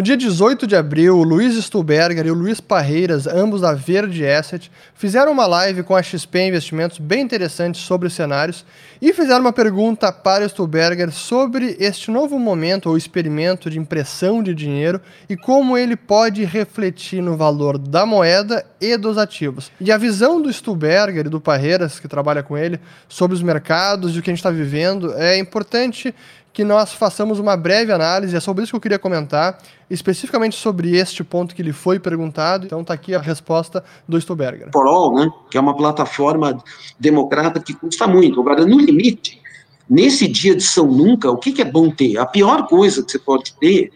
No dia 18 de abril, o Luiz Stuberger e o Luiz Parreiras, ambos da Verde Asset, fizeram uma live com a XP Investimentos bem interessante sobre os cenários e fizeram uma pergunta para o Stuberger sobre este novo momento ou experimento de impressão de dinheiro e como ele pode refletir no valor da moeda e dos ativos. E a visão do Stuberger e do Parreiras, que trabalha com ele, sobre os mercados e o que a gente está vivendo é importante que nós façamos uma breve análise, é sobre isso que eu queria comentar, especificamente sobre este ponto que lhe foi perguntado. Então está aqui a resposta do Stuberger. For All, né, que é uma plataforma democrata que custa muito. Agora, no limite, nesse dia de São Nunca, o que, que é bom ter? A pior coisa que você pode ter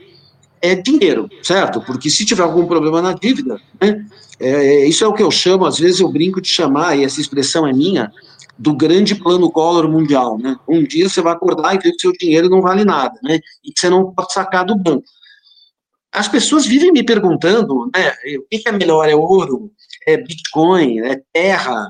é dinheiro, certo? Porque se tiver algum problema na dívida, né, é, isso é o que eu chamo, às vezes eu brinco de chamar, e essa expressão é minha, do grande plano Collor mundial, né? Um dia você vai acordar e ver que seu dinheiro não vale nada, né? E que você não pode sacar do banco. As pessoas vivem me perguntando, né? O que é melhor? É ouro? É Bitcoin? É terra?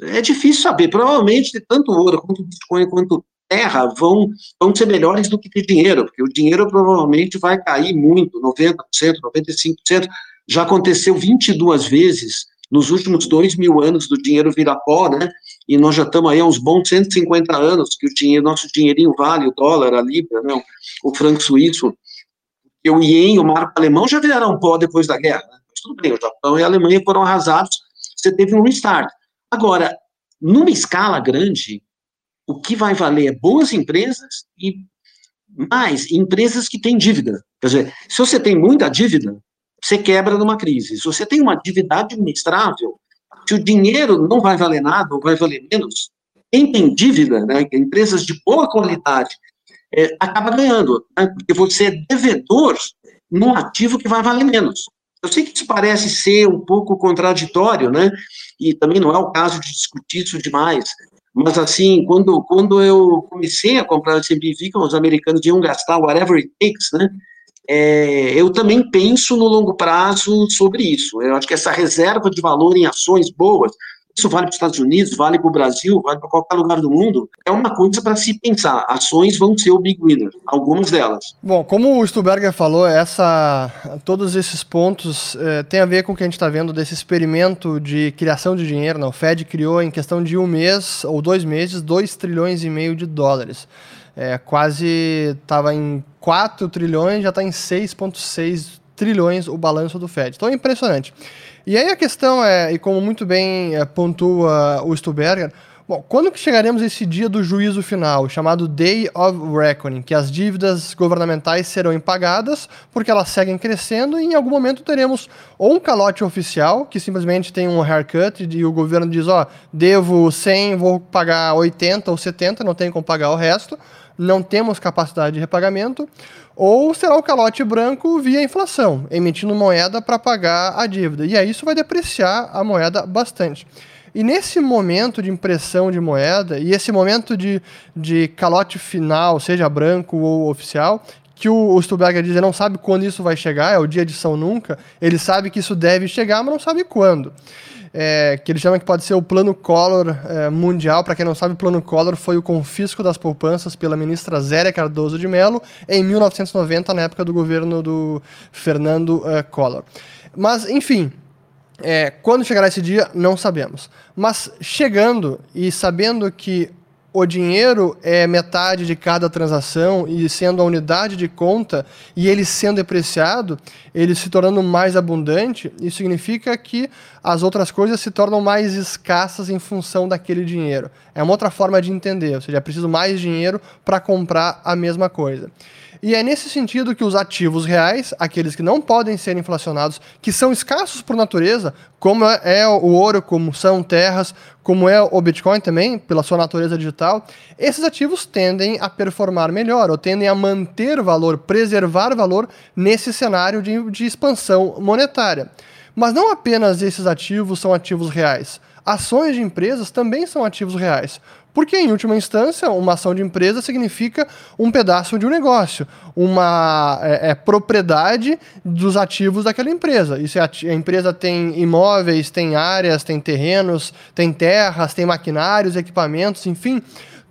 É difícil saber. Provavelmente tanto ouro quanto Bitcoin quanto terra vão, vão ser melhores do que ter dinheiro, porque o dinheiro provavelmente vai cair muito, 90%, 95%. Já aconteceu 22 vezes nos últimos dois mil anos do dinheiro virar pó, né? E nós já estamos aí há uns bons 150 anos que o dinheiro, nosso dinheirinho vale, o dólar, a libra, né? o franco suíço, e o ien, o marco alemão já viraram pó depois da guerra. Né? Mas tudo bem, o Japão e a Alemanha foram arrasados, você teve um restart. Agora, numa escala grande, o que vai valer é boas empresas e mais empresas que têm dívida. Quer dizer, se você tem muita dívida, você quebra numa crise. Se você tem uma dívida administrável, se o dinheiro não vai valer nada ou vai valer menos, quem tem dívida, né, empresas de boa qualidade, é, acaba ganhando, né, porque você é devedor num ativo que vai valer menos. Eu sei que isso parece ser um pouco contraditório, né, e também não é o caso de discutir isso demais, mas assim, quando, quando eu comecei a comprar esse que os americanos iam gastar whatever it takes, né, é, eu também penso no longo prazo sobre isso. Eu acho que essa reserva de valor em ações boas, isso vale para os Estados Unidos, vale para o Brasil, vale para qualquer lugar do mundo, é uma coisa para se pensar. Ações vão ser o big winner, algumas delas. Bom, como o Stuberger falou, essa, todos esses pontos é, têm a ver com o que a gente está vendo desse experimento de criação de dinheiro. O Fed criou em questão de um mês ou dois meses 2 trilhões e meio de dólares. É, quase estava em 4 trilhões, já está em 6,6 trilhões o balanço do Fed. Então é impressionante. E aí a questão é, e como muito bem é, pontua o Stuberger, bom, quando que chegaremos a esse dia do juízo final, chamado Day of Reckoning, que as dívidas governamentais serão impagadas porque elas seguem crescendo e em algum momento teremos ou um calote oficial, que simplesmente tem um haircut e o governo diz, ó, oh, devo 100, vou pagar 80 ou 70, não tenho como pagar o resto, não temos capacidade de repagamento, ou será o calote branco via inflação, emitindo moeda para pagar a dívida. E aí isso vai depreciar a moeda bastante. E nesse momento de impressão de moeda, e esse momento de, de calote final, seja branco ou oficial, que o, o Stuberger diz, ele não sabe quando isso vai chegar, é o dia de São Nunca, ele sabe que isso deve chegar, mas não sabe quando é, que ele chama que pode ser o plano Collor é, mundial. Para quem não sabe, o plano Collor foi o confisco das poupanças pela ministra Zélia Cardoso de Mello em 1990, na época do governo do Fernando é, Collor. Mas, enfim, é, quando chegará esse dia, não sabemos. Mas chegando e sabendo que o dinheiro é metade de cada transação e sendo a unidade de conta e ele sendo depreciado, ele se tornando mais abundante, isso significa que as outras coisas se tornam mais escassas em função daquele dinheiro. É uma outra forma de entender, ou seja, é preciso mais dinheiro para comprar a mesma coisa. E é nesse sentido que os ativos reais, aqueles que não podem ser inflacionados, que são escassos por natureza, como é o ouro, como são terras, como é o Bitcoin também, pela sua natureza digital, esses ativos tendem a performar melhor, ou tendem a manter valor, preservar valor nesse cenário de, de expansão monetária. Mas não apenas esses ativos são ativos reais. Ações de empresas também são ativos reais. Porque, em última instância, uma ação de empresa significa um pedaço de um negócio, uma é, é, propriedade dos ativos daquela empresa. E se a, a, empresa tem imóveis, tem áreas, tem terrenos, tem terras, tem maquinários, equipamentos, enfim,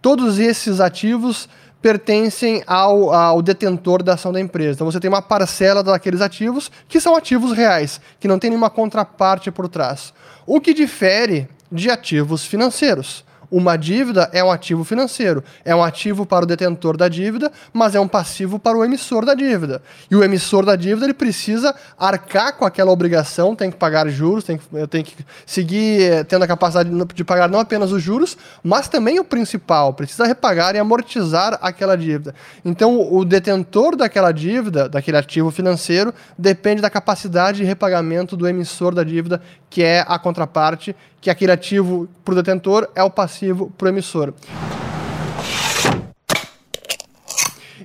todos esses ativos pertencem ao, ao detentor da ação da empresa. Então você tem uma parcela daqueles ativos que são ativos reais, que não tem nenhuma contraparte por trás. O que difere de ativos financeiros. Uma dívida é um ativo financeiro, é um ativo para o detentor da dívida, mas é um passivo para o emissor da dívida. E o emissor da dívida ele precisa arcar com aquela obrigação, tem que pagar juros, tem que, tem que seguir eh, tendo a capacidade de pagar não apenas os juros, mas também o principal, precisa repagar e amortizar aquela dívida. Então, o detentor daquela dívida, daquele ativo financeiro, depende da capacidade de repagamento do emissor da dívida, que é a contraparte, que aquele ativo para o detentor é o passivo para o emissor.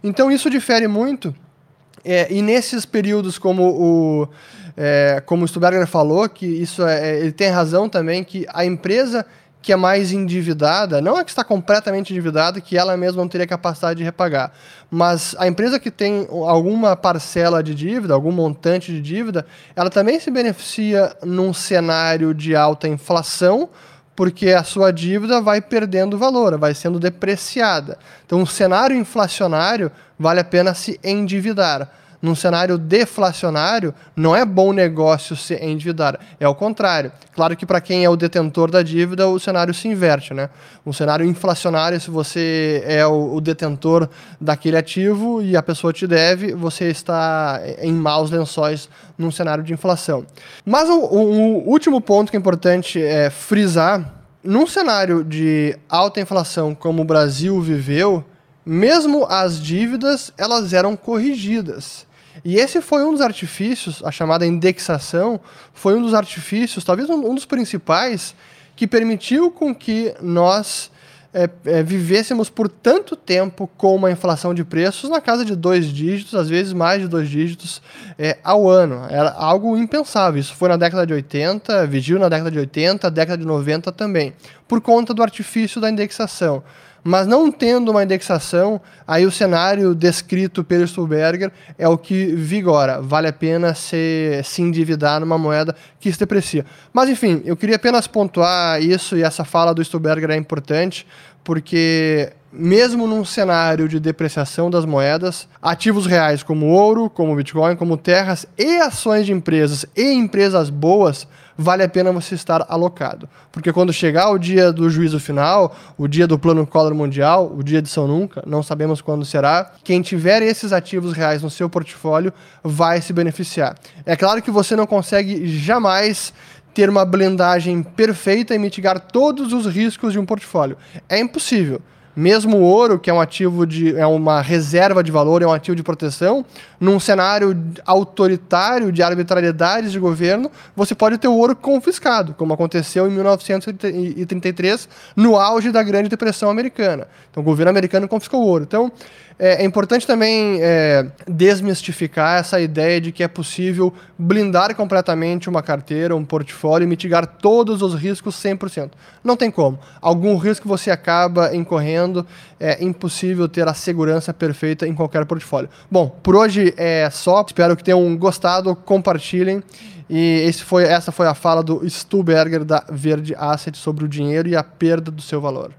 Então isso difere muito, é, e nesses períodos, como o, é, como o Stuberger falou, que isso é, é ele tem razão também, que a empresa que é mais endividada, não é que está completamente endividada, que ela mesma não teria capacidade de repagar, mas a empresa que tem alguma parcela de dívida, algum montante de dívida, ela também se beneficia num cenário de alta inflação, porque a sua dívida vai perdendo valor, vai sendo depreciada. Então, um cenário inflacionário vale a pena se endividar num cenário deflacionário, não é bom negócio se endividar. É o contrário. Claro que para quem é o detentor da dívida, o cenário se inverte. Né? Um cenário inflacionário, se você é o, o detentor daquele ativo e a pessoa te deve, você está em maus lençóis num cenário de inflação. Mas o, o, o último ponto que é importante é frisar, num cenário de alta inflação como o Brasil viveu, mesmo as dívidas elas eram corrigidas. E esse foi um dos artifícios, a chamada indexação, foi um dos artifícios, talvez um, dos principais, que permitiu com que nós é, é, vivêssemos por tanto tempo com uma inflação de preços na casa de dois dígitos, às vezes mais de dois dígitos é, ao ano. Era algo impensável. Isso foi na década de 80, vigiu na década de 80, década de 90 também, por conta do artifício da indexação. Mas não tendo uma indexação, aí o cenário descrito pelo Stuberger é o que vigora. Vale a pena se, se endividar numa moeda que se deprecia. Mas enfim, eu queria apenas pontuar isso e essa fala do Stuberger é importante, porque mesmo num cenário de depreciação das moedas, ativos reais como ouro, como Bitcoin, como terras e ações de empresas e empresas boas vale a pena você estar alocado. Porque quando chegar o dia do juízo final, o dia do plano Collor Mundial, o dia de São Nunca, não sabemos quando será, quem tiver esses ativos reais no seu portfólio vai se beneficiar. É claro que você não consegue jamais ter uma blindagem perfeita e mitigar todos os riscos de um portfólio. É impossível. Mesmo o ouro, que é um ativo de. é uma reserva de valor, é um ativo de proteção, num cenário autoritário de arbitrariedades de governo, você pode ter o ouro confiscado, como aconteceu em 1933, no auge da Grande Depressão Americana. Então o governo americano confiscou o ouro. Então, é, é importante também é, desmistificar essa ideia de que é possível blindar completamente uma carteira, um portfólio e mitigar todos os riscos 100%. Não tem como. Algum risco você acaba incorrendo, é impossível ter a segurança perfeita em qualquer portfólio. Bom, por hoje é só. Espero que tenham gostado, compartilhem. E foi, essa foi a fala do Stuberger da Verde Asset sobre o dinheiro e a perda do seu valor.